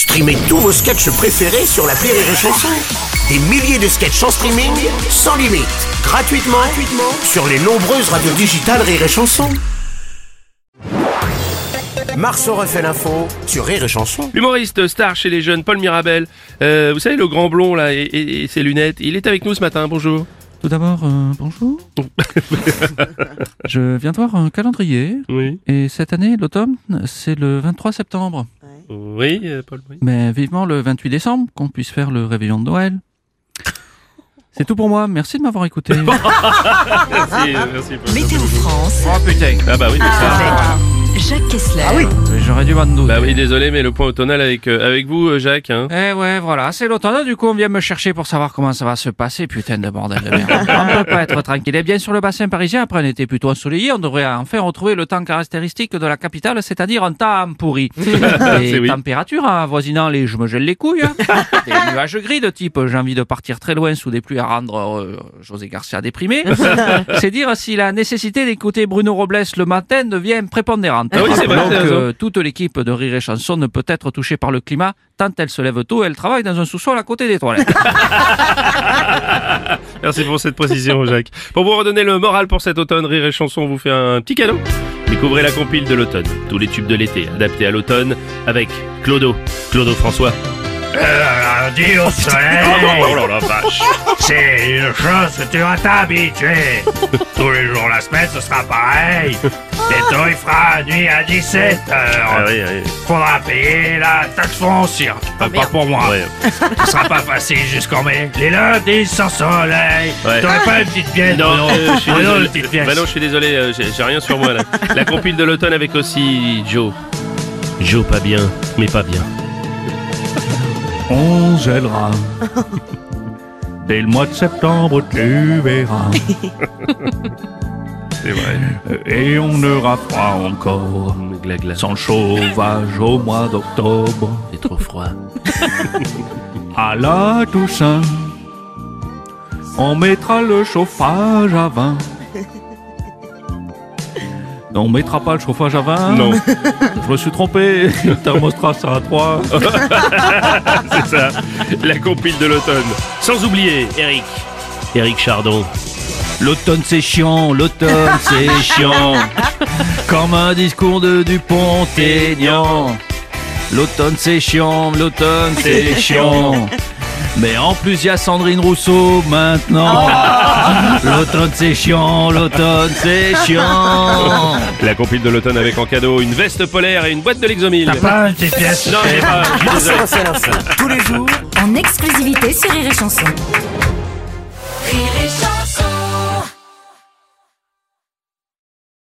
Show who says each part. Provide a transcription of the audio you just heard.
Speaker 1: Streamez tous vos sketchs préférés sur la Rire et Chanson. Des milliers de sketchs en streaming, sans limite, gratuitement, gratuitement sur les nombreuses radios digitales Rire et Chanson. Marceau refait l'info sur Rire et Chanson.
Speaker 2: L'humoriste star chez les jeunes, Paul Mirabel. Euh, vous savez, le grand blond là et, et- et ses lunettes. Il est avec nous ce matin. Bonjour.
Speaker 3: Tout d'abord, euh, bonjour. Je viens de voir un calendrier.
Speaker 2: Oui.
Speaker 3: Et cette année, l'automne, c'est le 23 septembre.
Speaker 2: Oui, euh, Paul. Oui.
Speaker 3: Mais vivement le 28 décembre, qu'on puisse faire le réveillon de Noël. C'est tout pour moi. Merci de m'avoir écouté.
Speaker 2: Merci, euh, merci. Paul.
Speaker 4: Météo France
Speaker 3: oh putain.
Speaker 2: Ah bah oui, mais ça.
Speaker 3: Dû m'en.
Speaker 2: Bah oui, désolé, mais le point automnal avec euh, avec vous, euh, Jacques. Hein.
Speaker 3: Eh ouais, voilà, c'est l'automne. Du coup, on vient me chercher pour savoir comment ça va se passer. Putain de bordel de merde. on peut pas être tranquille. Et bien sur le bassin parisien, après un été plutôt ensoleillé, on devrait enfin retrouver le temps caractéristique de la capitale, c'est-à-dire un temps pourri. Les
Speaker 2: oui.
Speaker 3: températures avoisinant les je me gèle les couilles. hein. Des nuages gris de type j'ai envie de partir très loin sous des pluies à rendre euh, José Garcia déprimé. c'est dire si la nécessité d'écouter Bruno Robles le matin devient prépondérante.
Speaker 2: Ah oui, c'est vrai,
Speaker 3: Donc,
Speaker 2: t'as raison.
Speaker 3: euh, toute l'équipe de Rire et Chanson ne peut être touchée par le climat tant elle se lève tôt et elle travaille dans un sous-sol à côté des toilettes.
Speaker 2: Merci pour cette précision, Jacques. Pour vous redonner le moral pour cet automne, Rire et Chanson vous fait un petit cadeau. Découvrez la compile de l'automne. Tous les tubes de l'été adaptés à l'automne avec Clodo. Clodo François.
Speaker 5: Lundi au soleil,
Speaker 2: Oh là là, vache.
Speaker 5: c'est une chose que tu vas t'habituer. Tous les jours de la semaine, ce sera pareil. Bientôt, il fera nuit à 17
Speaker 2: Ah
Speaker 5: heures.
Speaker 2: oui, oui.
Speaker 5: Faudra payer la taxe foncière.
Speaker 2: Ah,
Speaker 5: Pas pour moi. Ce sera pas facile jusqu'en mai. Les lundis sans soleil.
Speaker 2: Ouais.
Speaker 5: T'aurais pas une petite pièce
Speaker 2: Non,
Speaker 5: Bruno
Speaker 2: euh, je suis
Speaker 5: petite pièce.
Speaker 2: Bah non, je suis désolé, euh, j'ai j'ai rien sur moi là. La compile de l'automne avec aussi Joe. Joe pas bien, mais pas bien.
Speaker 3: On gèlera. Dès le mois de septembre, tu verras.
Speaker 2: C'est vrai.
Speaker 3: Et on aura froid encore.
Speaker 2: Gla gla.
Speaker 3: Sans chauffage au mois d'octobre.
Speaker 2: C'est trop froid.
Speaker 3: À la Toussaint, on mettra le chauffage à 20. Non, on mettra pas le chauffage à 20.
Speaker 2: Non,
Speaker 3: Je me suis trompé. Le thermostat, ça à 3.
Speaker 2: c'est ça. La compile de l'automne. Sans oublier Eric. Eric Chardon.
Speaker 3: L'automne c'est chiant, l'automne c'est chiant. Comme un discours de Dupont-Aignan. L'automne c'est chiant, l'automne c'est chiant. Mais en plus il y a Sandrine Rousseau maintenant. L'automne c'est chiant, l'automne c'est chiant.
Speaker 2: La compile de l'automne avec en cadeau une veste polaire et une boîte de l'exomile.
Speaker 5: T'as pas une petite pièce
Speaker 2: Non, j'ai pas.
Speaker 1: Tous les jours
Speaker 4: En exclusivité sur Rire et Chanson.